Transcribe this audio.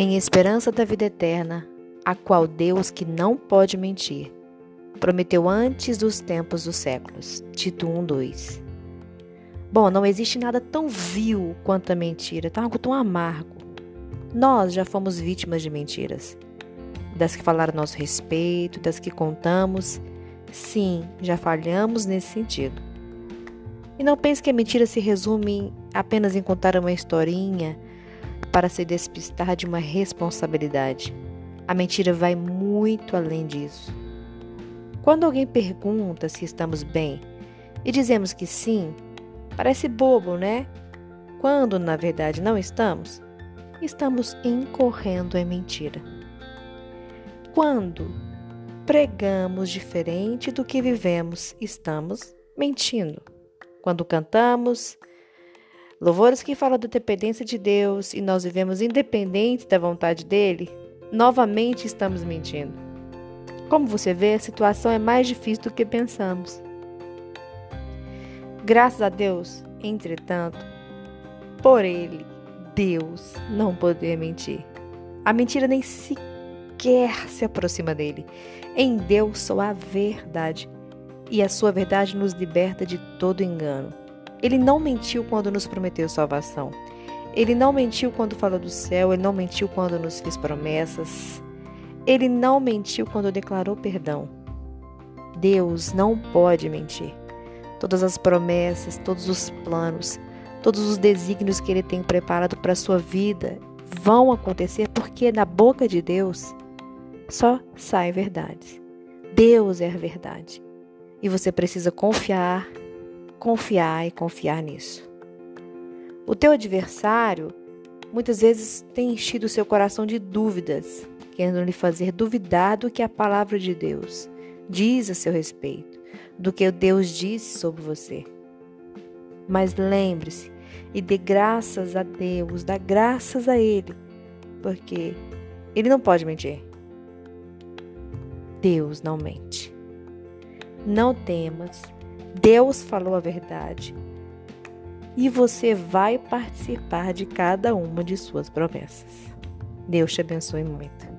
em esperança da vida eterna, a qual Deus, que não pode mentir, prometeu antes dos tempos dos séculos. Tito 1, 2. Bom, não existe nada tão vil quanto a mentira, tá algo tão amargo. Nós já fomos vítimas de mentiras, das que falaram nosso respeito, das que contamos. Sim, já falhamos nesse sentido. E não pense que a mentira se resume apenas em contar uma historinha para se despistar de uma responsabilidade. A mentira vai muito além disso. Quando alguém pergunta se estamos bem e dizemos que sim, parece bobo, né? Quando na verdade não estamos, estamos incorrendo em mentira. Quando pregamos diferente do que vivemos, estamos mentindo. Quando cantamos, Louvores que falam da dependência de Deus e nós vivemos independente da vontade dele, novamente estamos mentindo. Como você vê, a situação é mais difícil do que pensamos. Graças a Deus, entretanto, por ele, Deus, não poder mentir. A mentira nem sequer se aproxima dele. Em Deus só há verdade, e a sua verdade nos liberta de todo engano. Ele não mentiu quando nos prometeu salvação. Ele não mentiu quando falou do céu, ele não mentiu quando nos fez promessas. Ele não mentiu quando declarou perdão. Deus não pode mentir. Todas as promessas, todos os planos, todos os desígnios que ele tem preparado para a sua vida vão acontecer porque na boca de Deus só saem verdades. Deus é a verdade. E você precisa confiar confiar e confiar nisso. O teu adversário muitas vezes tem enchido o seu coração de dúvidas, querendo lhe fazer duvidar do que a palavra de Deus diz a seu respeito, do que Deus disse sobre você. Mas lembre-se e dê graças a Deus, dá graças a Ele, porque Ele não pode mentir. Deus não mente. Não temas, Deus falou a verdade e você vai participar de cada uma de suas promessas. Deus te abençoe muito.